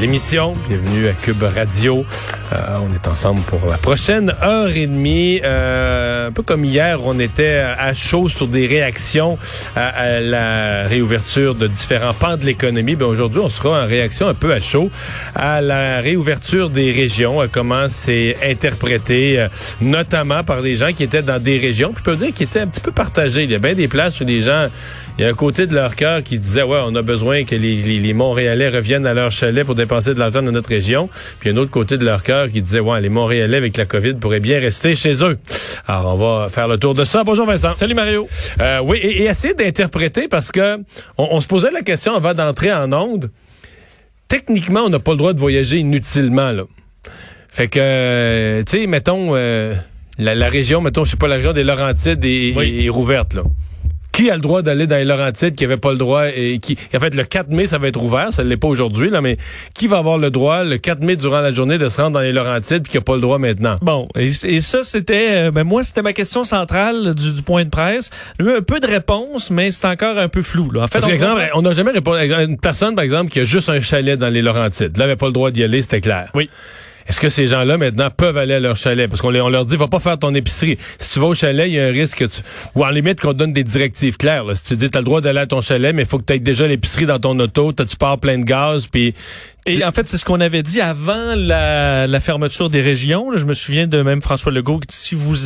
l'émission, bienvenue à Cube Radio. Euh, on est ensemble pour la prochaine heure et demie. Euh, un peu comme hier, on était à chaud sur des réactions à, la réouverture de différents pans de l'économie. Ben aujourd'hui, on sera en réaction un peu à chaud à la réouverture des régions, à comment c'est interprété, euh, notamment par des gens qui étaient dans des régions, puis je peux dire qui étaient un petit peu partagés. Il y a bien des places où les gens il y a un côté de leur cœur qui disait ouais on a besoin que les, les, les Montréalais reviennent à leur chalet pour dépenser de l'argent dans notre région. Puis un autre côté de leur cœur qui disait ouais les Montréalais avec la COVID pourraient bien rester chez eux. Alors on va faire le tour de ça. Bonjour Vincent. Salut Mario. Euh, oui et, et essayer d'interpréter parce que on, on, se posait la question avant d'entrer en onde. Techniquement on n'a pas le droit de voyager inutilement là. Fait que tu sais mettons euh, la, la, région mettons je sais pas la région des Laurentides est, oui. est rouverte là qui a le droit d'aller dans les Laurentides, qui avait pas le droit et qui en fait le 4 mai ça va être ouvert, ça l'est pas aujourd'hui là, mais qui va avoir le droit le 4 mai durant la journée de se rendre dans les Laurentides puis qui a pas le droit maintenant? Bon, et, et ça c'était ben moi c'était ma question centrale du, du, point de presse. Il y a eu un peu de réponse, mais c'est encore un peu flou là. En fait, Parce on, exemple, on n'a jamais répondu à une personne par exemple qui a juste un chalet dans les Laurentides. Là, avait pas le droit d'y aller, c'était clair. Oui. Est-ce que ces gens-là, maintenant, peuvent aller à leur chalet? Parce qu'on on leur dit, va pas faire ton épicerie. Si tu vas au chalet, il y a un risque que tu... Ou en limite qu'on donne des directives claires. Là. Si tu dis, tu as le droit d'aller à ton chalet, mais il faut que tu aies déjà l'épicerie dans ton auto, tu pars plein de gaz, puis... Et en fait, c'est ce qu'on avait dit avant la, la fermeture des régions. Là, je me souviens de même François Legault qui dit, si vous,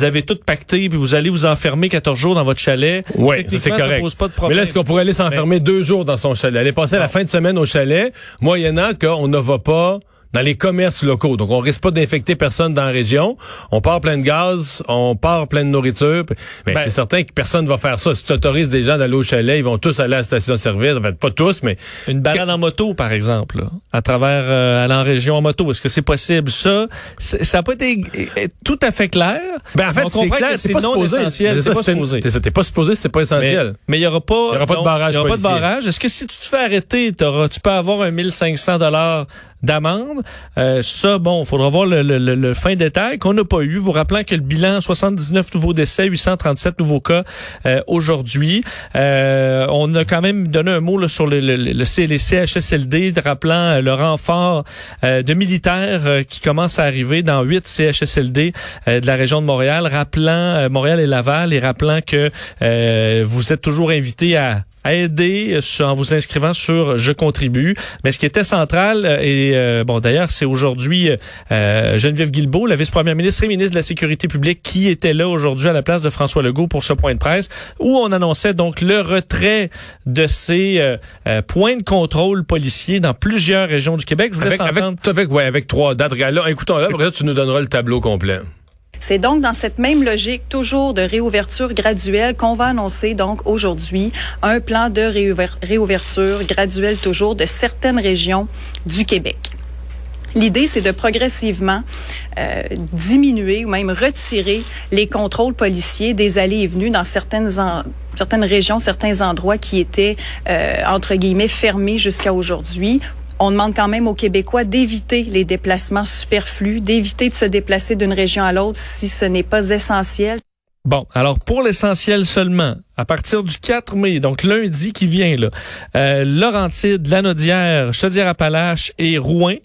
avez tout pacté, puis vous allez vous enfermer 14 jours dans votre chalet, oui, c'est correct. Ça pose pas de problème. Mais là, est-ce qu'on pourrait aller s'enfermer deux jours dans son chalet? Aller passer la fin de semaine au chalet, moyennant qu'on ne va pas dans les commerces locaux. Donc, on risque pas d'infecter personne dans la région. On part plein de gaz, on part plein de nourriture. Mais ben, c'est certain que personne va faire ça. Si tu autorises des gens d'aller au chalet, ils vont tous aller à la station-service. En fait, pas tous, mais... Une balade en moto, par exemple, là, à travers euh, aller en région en moto. Est-ce que c'est possible? Ça, ça n'a pas été tout à fait clair. Ben, en fait, c'est clair, c'est non supposé. essentiel. C'est pas supposé. T'es pas supposé, c'est pas essentiel. Mais il y aura pas... Il y aura pas de barrage Il y aura pas de barrage. Est-ce que si tu te fais arrêter, tu peux avoir un 1500 dollars d'amende. Euh, ça, bon, il faudra voir le, le, le, fin détail qu'on n'a pas eu. Vous rappelant que le bilan, 79 nouveaux décès, 837 nouveaux cas euh, aujourd'hui. Euh, on a quand même donné un mot là, sur le, le, le CHSLD, rappelant le renfort de militaires qui commence à arriver dans huit CHSLD de la région de Montréal, rappelant Montréal et Laval et rappelant que vous êtes toujours invités à à aider en vous inscrivant sur Je contribue. Mais ce qui était central, et euh, bon d'ailleurs, c'est aujourd'hui euh, Geneviève Guilbeault, la vice-première ministre et ministre de la Sécurité publique, qui était là aujourd'hui à la place de François Legault pour ce point de presse, où on annonçait donc le retrait de ces euh, euh points de contrôle policiers dans plusieurs régions du Québec. Je vous laisse avec, avec, avec, ouais, avec trois dates. Là, écoutons là, après tu nous donneras le tableau complet. C'est donc dans cette même logique, toujours de réouverture graduelle, qu'on va annoncer donc aujourd'hui un plan de réouverture graduelle toujours de certaines régions du Québec. L'idée, c'est de progressivement euh, diminuer ou même retirer les contrôles policiers des allées et venues dans certaines certaines régions, certains endroits qui étaient euh, entre guillemets fermés jusqu'à aujourd'hui on demande quand même aux Québécois d'éviter les déplacements superflus, d'éviter de se déplacer d'une région à l'autre si ce n'est pas essentiel. Bon, alors pour l'essentiel seulement, à partir du 4 mai, donc lundi qui vient, là, euh, Laurentide, Lanaudière, Chaudière-Appalaches et Rouen,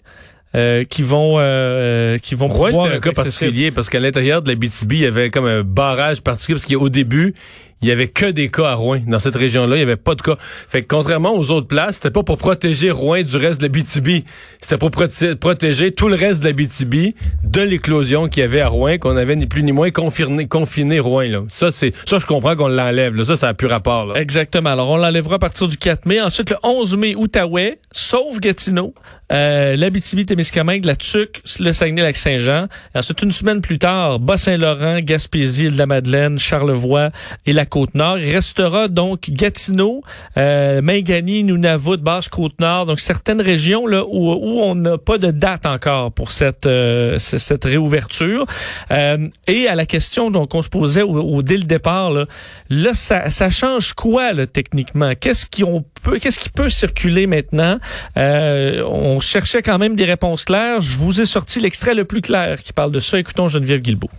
euh, qui vont euh, qui vont Rouen, c'est un cas particulier parce qu'à l'intérieur de la BTB, il y avait comme un barrage particulier parce qu'au début, il y avait que des cas à Rouen. Dans cette région-là, il y avait pas de cas. Fait que contrairement aux autres places, c'était pas pour protéger Rouen du reste de la BTB. C'était pour protéger tout le reste de la BTB de l'éclosion qu'il y avait à Rouen, qu'on avait ni plus ni moins confiné, confiné Rouen. Là. Ça, c'est ça, je comprends qu'on l'enlève. Ça, ça a plus rapport. Là. Exactement. Alors, on l'enlèvera à partir du 4 mai. Ensuite, le 11 mai, Outaouais, sauf Gatineau, euh, l'Abitibi, Témiscamingue, la Tuque, le Saguenay-Lac-Saint-Jean. Ensuite, une semaine plus tard, Bas-Saint-Laurent, Gaspésie, Île-de-la-Madeleine, Charlevoix et la Côte-Nord. Il restera donc Gatineau, euh, Mingani, Nunavut, Basse-Côte-Nord, donc certaines régions là où, où on n'a pas de date encore pour cette euh, cette réouverture. Euh, et à la question donc on se posait au, dès le départ, là, là ça, ça change quoi là, techniquement? Qu'est-ce qu'on peut, qu'est-ce qui peut circuler maintenant? Euh, On cherchait quand même des réponses claires. Je vous ai sorti l'extrait le plus clair qui parle de ça. Écoutons Geneviève Guilbeault.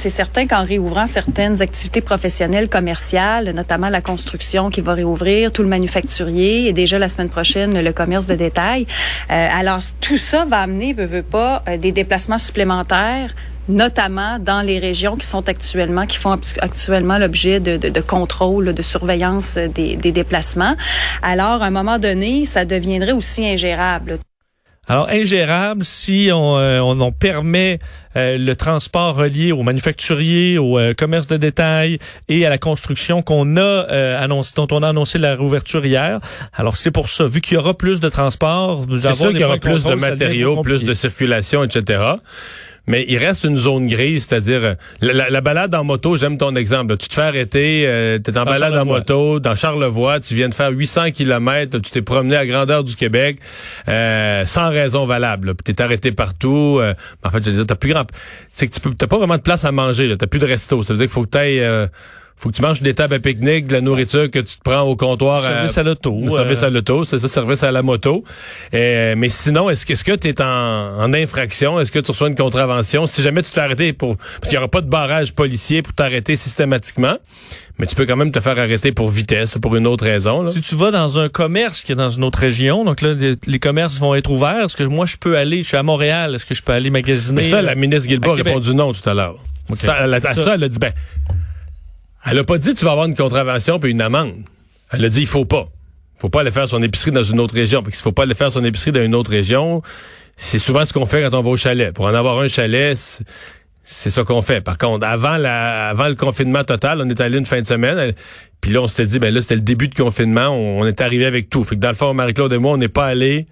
C'est certain qu'en réouvrant certaines activités professionnelles, commerciales, notamment la construction qui va réouvrir, tout le manufacturier et déjà la semaine prochaine le commerce de détail. Euh, alors tout ça va amener, veut, veut pas, euh, des déplacements supplémentaires notamment dans les régions qui sont actuellement, qui font actuellement l'objet de, de, de, contrôle, de surveillance des, des déplacements. Alors, à un moment donné, ça deviendrait aussi ingérable. Alors, ingérable si on, euh, on, permet euh, le transport relié aux manufacturiers, au euh, commerce de détail et à la construction qu'on a annoncé, dont on a annoncé la réouverture hier. Alors, c'est pour ça. Vu qu'il y aura plus de transport, nous avons qu'il y aura plus de matériaux, plus de circulation, etc mais il reste une zone grise, c'est-à-dire euh, la, balade en moto, j'aime ton exemple. Tu te fais arrêter, euh, tu es en balade en moto dans Charlevoix, tu viens de faire 800 km, tu t'es promené à grandeur du Québec euh, sans raison valable. Tu es arrêté partout. Euh, en fait, je veux dire, t'as plus grand... C'est que tu peux, pas vraiment de place à manger, t'as plus de resto. Ça veut dire qu'il faut que tu ailles faut que tu manges des tables à pique-nique, de la nourriture que tu te prends au comptoir. Service à, l'auto. Service à l'auto, c'est ça, service à la moto. Euh, mais sinon, est-ce que est-ce tu es en, infraction? Est-ce que tu reçois une contravention? Si jamais tu te fais arrêter pour... Parce qu'il n'y aura pas de barrage policier pour t'arrêter systématiquement. Mais tu peux quand même te faire arrêter pour vitesse, pour une autre raison. Si tu vas dans un commerce qui est dans une autre région, donc là, les, commerces vont être ouverts. Est-ce que moi, je peux aller, je suis à Montréal, est-ce que je peux aller magasiner? Mais ça, la ministre Guilbault a répondu non tout à l'heure. Ça, ça, elle a dit, ben, elle a pas dit tu vas avoir une contravention puis une amende. Elle a dit il faut pas. Faut pas aller faire son épicerie dans une autre région. Parce qu'il faut pas aller faire son épicerie dans une autre région. C'est souvent ce qu'on fait quand on va au chalet. Pour en avoir un chalet, c'est ça qu'on fait. Par contre, avant la, avant le confinement total, on est allé une fin de semaine. Puis là, on s'était dit, ben là, c'était le début de confinement. On, est arrivé avec tout. Fait que dans le fond, Marie-Claude et moi, on n'est pas allé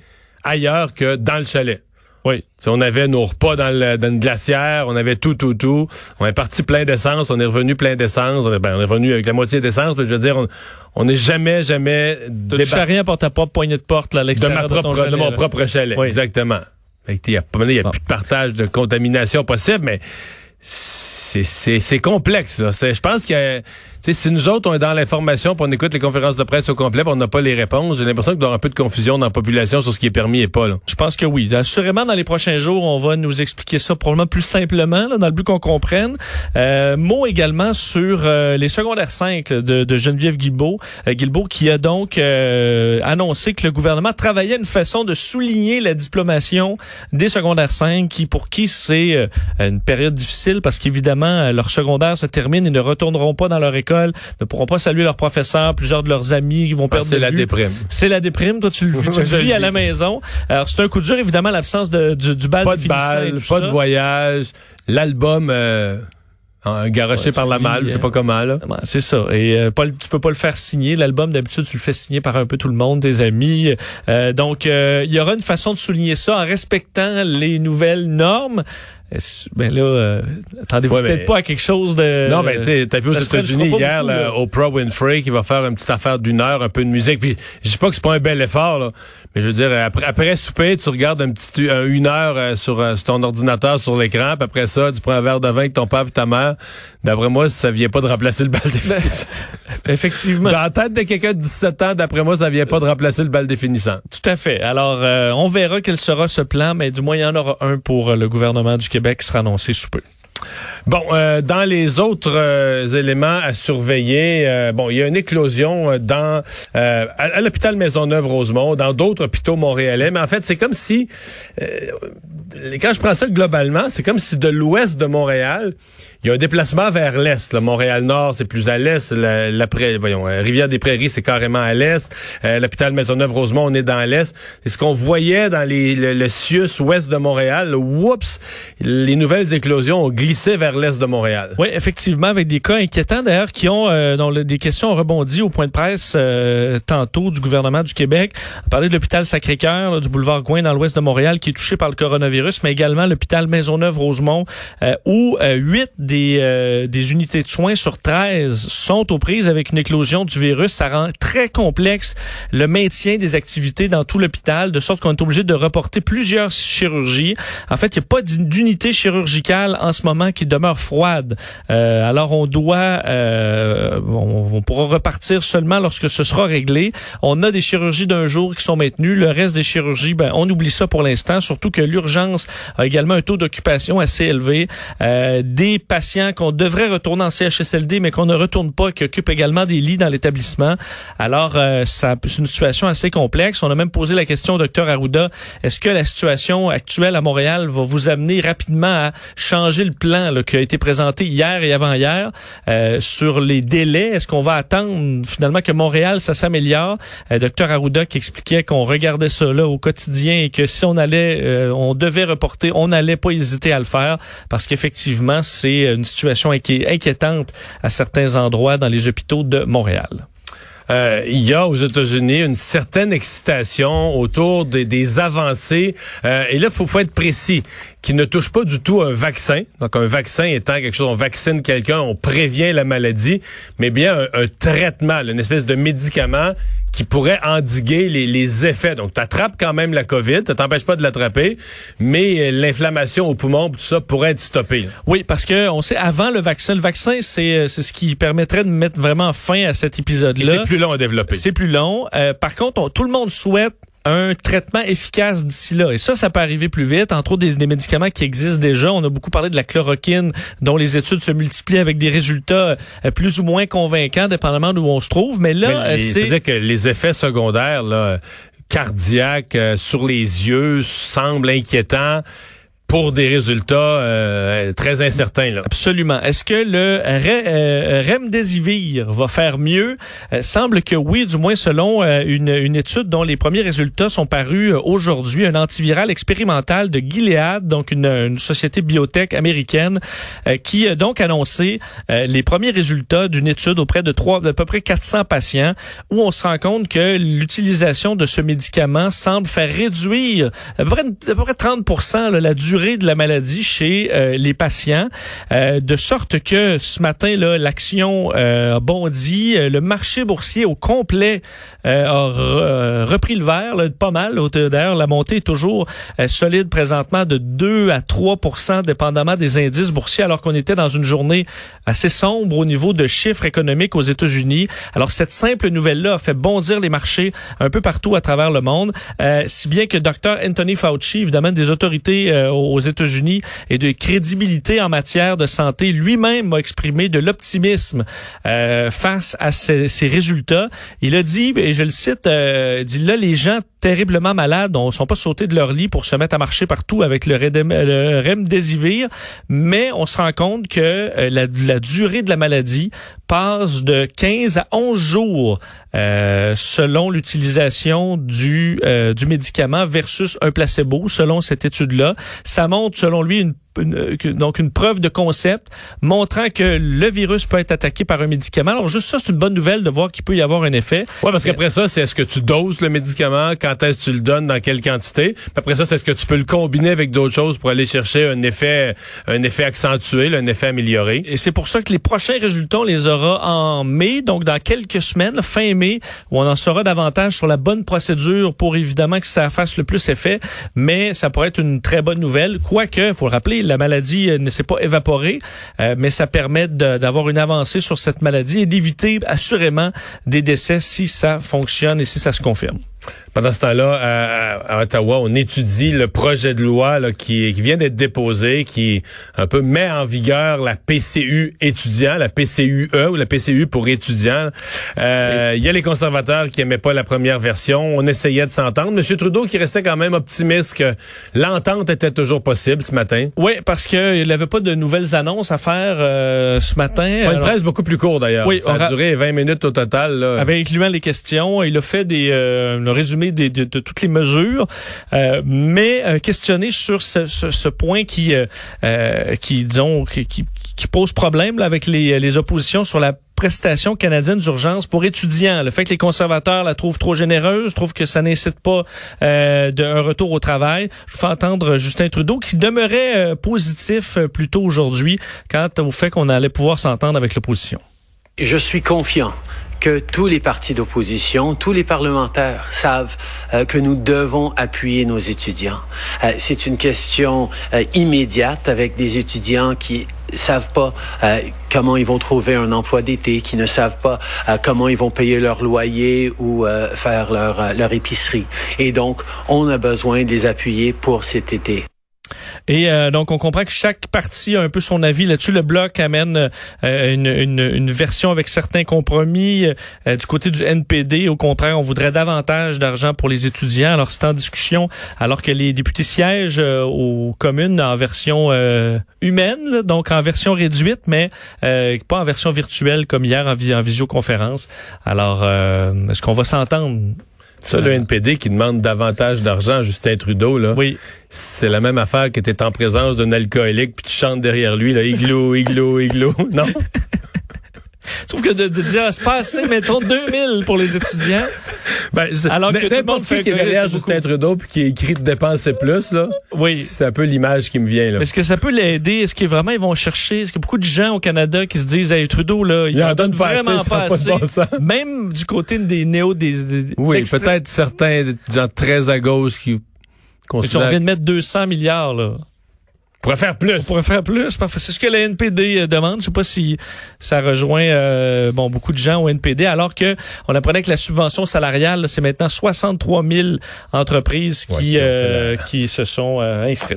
ailleurs que dans le chalet. Oui. on avait nos repas dans, le, dans une glacière, on avait tout, tout, tout. On est parti plein d'essence, on est revenu plein d'essence. On, est, ben, on est revenu avec la moitié d'essence. Je veux dire, on n'est jamais, jamais... Tu rien pour ta propre poignée de porte là, à l'extérieur de, ma propre, de, mon propre chalet. Exactement. Il n'y a, y a plus de partage de contamination possible, mais c'est complexe. Je pense que si nous autres, on est dans l'information, on écoute les conférences de presse au complet, on n'a pas les réponses, j'ai l'impression qu'il doit y avoir un peu de confusion dans la population sur ce qui est permis et pas. Là. Je pense que oui. Assurément, dans les prochains jours, on va nous expliquer ça probablement plus simplement, là, dans le but qu'on comprenne. Euh, mot également sur euh, les secondaires 5 de, de, Geneviève Guilbeault, euh, Guilbeault, qui a donc euh, annoncé que le gouvernement travaillait une façon de souligner la diplomation des secondaires 5, qui pour qui c'est euh, une période difficile parce qu'évidemment, leur secondaire se termine, ils ne retourneront pas dans leur école ne pourront pas saluer leurs professeurs, plusieurs de leurs amis qui vont ah, perdre C'est la déprime. C'est la déprime. Toi, tu le, vis à la maison. Alors, c'est un coup dur, évidemment, l'absence de, du, du bal Pas de bal, pas de voyage. L'album... Euh garoché par la malle, je sais pas comment là. C'est ça. Et euh, tu peux pas le faire signer. L'album d'habitude tu le fais signer par un peu tout le monde, tes amis. Euh, donc euh, il y aura une façon de souligner ça en respectant les nouvelles normes. Ben là, euh, attendez-vous peut-être pas à quelque chose de. Non, mais tu sais, t'as vu aux États-Unis hier, là, Oprah Winfrey qui va faire une petite affaire d'une heure, un peu de musique. Puis je dis pas que c'est pas un bel effort, là, mais je veux dire, après, après souper, tu regardes un petit une heure euh, sur, euh, sur, ton ordinateur sur l'écran, puis après ça, tu prends un verre de vin avec ton père et ta mère. D'après moi, ça vient pas de remplacer le bal définissant. Effectivement. Dans la tête de quelqu'un de 17 ans, d'après moi, ça vient pas de remplacer le bal définissant. Tout à fait. Alors, on verra quel sera ce plan, mais du moins, il y en aura un pour le gouvernement du Québec Québec sera annoncé sous peu. Bon, euh, dans les autres euh, éléments à surveiller, euh, bon, il y a une éclosion dans à, l'hôpital Maisonneuve-Rosemont, dans d'autres hôpitaux montréalais, mais en fait, c'est comme si quand je prends ça globalement, c'est comme si de l'ouest de Montréal, il y a un déplacement vers l'est. Montréal-Nord, c'est plus à l'est. La, euh, Rivière-des-Prairies, c'est carrément à l'est. Euh, L'hôpital Maisonneuve-Rosemont, on est dans l'est. C'est ce qu'on voyait dans les, le, le Sius ouest de Montréal. Oups, les nouvelles éclosions ont glissé vers l'est de Montréal. Oui, effectivement, avec des cas inquiétants d'ailleurs qui ont, euh, dont des questions ont au point de presse euh, tantôt du gouvernement du Québec. On parlait de l'hôpital Sacré-Cœur, du boulevard Gouin dans l'ouest de Montréal, qui est touché par le coronavirus, mais également l'hôpital Maisonneuve-Rosemont, où huit des, euh, des unités de soins sur 13 sont aux prises avec une éclosion du virus. Ça rend très complexe le maintien des activités dans tout l'hôpital, de sorte qu'on est obligé de reporter plusieurs chirurgies. En fait, il n'y a pas d'unité chirurgicale en ce moment qui demeure froide. Euh, alors, on doit, euh, on, pourra repartir seulement lorsque ce sera réglé. On a des chirurgies d'un jour qui sont maintenues. Le reste des chirurgies, ben, on oublie ça pour l'instant, surtout que l'urgence a également un taux d'occupation assez élevé. Euh, des patients qu'on devrait retourner en CHSLD, mais qu'on ne retourne pas, qui occupent également des lits dans l'établissement. Alors, euh, ça, c'est une situation assez complexe. On a même posé la question au docteur Arruda, est-ce que la situation actuelle à Montréal va vous amener rapidement à changer le plan là, qui a été présenté hier et avant-hier euh, sur les délais? Est-ce qu'on va attendre finalement que Montréal, ça s'améliore? Euh, docteur Arruda qui expliquait qu'on regardait là au quotidien et que si on allait, euh, on devait reporter, on n'allait pas hésiter à le faire parce qu'effectivement, c'est une situation inquiétante à certains endroits dans les hôpitaux de Montréal. Il y a aux États-Unis une certaine excitation autour des, avancées. Et là, il faut, faut, être précis, qui ne touche pas du tout un vaccin. Donc, un vaccin étant quelque chose, on vaccine quelqu'un, on prévient la maladie, mais bien un, un traitement, une espèce de médicament qui pourrait endiguer les, les effets. Donc, tu attrapes quand même la COVID, ça t'empêche pas de l'attraper, mais l'inflammation au poumon, tout ça pourrait être stoppé. Oui, parce que on sait avant le vaccin, le vaccin c'est c'est ce qui permettrait de mettre vraiment fin à cet épisode-là. C'est plus long à développer. C'est plus long. Euh, par contre, on, tout le monde souhaite un traitement efficace d'ici là. Et ça, ça peut arriver plus vite. Entre autres, des, des, médicaments qui existent déjà. On a beaucoup parlé de la chloroquine, dont les études se multiplient avec des résultats euh, plus ou moins convaincants, dépendamment d'où on se trouve. Mais là, Mais c'est... dire que les effets secondaires, là, cardiaques, euh, sur les yeux, semblent inquiétants pour des résultats euh, très incertains. Là. Absolument. Est-ce que le euh, remdesivir va faire mieux? Euh, semble que oui, du moins selon euh, une, une, étude dont les premiers résultats sont parus euh, aujourd'hui, un antiviral expérimental de Gilead, donc une, une société biotech américaine, qui a donc annoncé les premiers résultats d'une étude auprès de trois, d'à peu près 400 patients, où on se rend compte que l'utilisation de ce médicament semble faire réduire à peu près, à peu près 30 là, la durée de la maladie chez euh, les patients, euh, de sorte que ce matin là, l'action euh, a bondi, le marché boursier au complet a repris le vert, pas mal. D'ailleurs, la montée est toujours solide présentement de 2 à 3% dépendamment des indices boursiers, alors qu'on était dans une journée assez sombre au niveau de chiffres économiques aux États-Unis. Alors cette simple nouvelle-là a fait bondir les marchés un peu partout à travers le monde, si bien que Dr Anthony Fauci, évidemment des autorités aux États-Unis et de crédibilité en matière de santé, lui-même a exprimé de l'optimisme euh, face à ces, résultats. Il a dit, et je le cite, euh, dit là, les gens terriblement malades ne sont pas sautés de leur lit pour se mettre à marcher partout avec le, remdesivir, mais on se rend compte que euh, la, la, durée de la maladie passe de 15 à 11 jours euh, selon l'utilisation du, euh, du médicament versus un placebo, selon cette étude-là. Ça montre, selon lui, une une, donc une preuve de concept montrant que le virus peut être attaqué par un médicament. Alors juste ça, c'est une bonne nouvelle de voir qu'il peut y avoir un effet. Oui, parce qu'après ça, c'est est-ce que tu doses le médicament, quand est-ce que tu le donnes, dans quelle quantité. Puis après ça, c'est est-ce que tu peux le combiner avec d'autres choses pour aller chercher un effet, un effet accentué, un effet amélioré. Et c'est pour ça que les prochains résultats, on les aura en mai, donc dans quelques semaines, fin mai, où on en saura davantage sur la bonne procédure pour évidemment que ça fasse le plus effet. Mais ça pourrait être une très bonne nouvelle. Quoique, faut le rappeler, la maladie euh, ne s'est pas évaporée, euh, mais ça permet d'avoir une avancée sur cette maladie et d'éviter assurément des décès si ça fonctionne et si ça se confirme. Pendant ce temps-là, à, Ottawa, on étudie le projet de loi là, qui, qui, vient d'être déposé, qui un peu met en vigueur la PCU étudiant, la PCUE ou la PCU pour étudiants. Euh, il y a les conservateurs qui aimaient pas la première version. On essayait de s'entendre. Monsieur Trudeau qui restait quand même optimiste que l'entente était toujours possible ce matin. Oui, parce qu'il n'avait pas de nouvelles annonces à faire euh, ce matin. Pas une presse beaucoup plus courte d'ailleurs. Oui, ça a duré 20 minutes au total. Là. Avec incluant les questions, il a fait des euh, résumé de, toutes les mesures, euh, mais euh, questionné sur ce, point qui, euh, qui disons, qui, pose problème avec les, oppositions sur la prestation canadienne d'urgence pour étudiants. Le fait que les conservateurs la trouvent trop généreuse, trouvent que ça n'incite pas euh, d'un retour au travail. Je vous fais entendre Justin Trudeau qui demeurait euh, positif euh, plus tôt aujourd'hui quant au fait qu'on allait pouvoir s'entendre avec l'opposition. Je suis confiant que tous les partis d'opposition, tous les parlementaires savent euh, que nous devons appuyer nos étudiants. Euh, c'est une question euh, immédiate avec des étudiants qui savent pas comment ils vont trouver un emploi d'été, qui ne savent pas comment ils vont payer leur loyer ou faire leur, leur épicerie. Et donc, on a besoin de les appuyer pour cet été. Et euh, donc, on comprend que chaque parti a un peu son avis là-dessus. Le Bloc amène euh, une, une, une, version avec certains compromis. Euh, du côté du NPD, au contraire, on voudrait davantage d'argent pour les étudiants. Alors, c'est en discussion, alors que les députés siègent aux communes en version humaine, donc en version réduite, mais pas en version virtuelle comme hier en, en visioconférence. Alors, est-ce qu'on va s'entendre? Ça, le NPD qui demande davantage d'argent à Justin Trudeau, là. Oui. C'est la même affaire que t'es en présence d'un alcoolique puis tu chantes derrière lui, là, igloo, igloo, igloo. Non? Sauf que de, de dire, c'est pas assez, mettons 2000 pour les étudiants. Ben, Alors que tout le monde fait qui est derrière Justin Trudeau puis qui écrit de dépenser plus, là. Oui. C'est un peu l'image qui me vient, là. Est-ce que ça peut l'aider? Est-ce que vraiment ils vont chercher? Est-ce que beaucoup de gens au Canada qui se disent, hey, Trudeau, là, il, en donne vraiment pas assez. Même du côté des néo, des, Oui, peut-être certains gens très à gauche qui considèrent. on vient de mettre 200 milliards, là pourrait faire plus. On pourrait faire plus. C'est ce que la NPD euh, demande. Je sais pas si ça rejoint euh, bon beaucoup de gens au NPD, alors que on apprenait que la subvention salariale, c'est maintenant 63 000 entreprises qui, euh, qui se sont inscrites.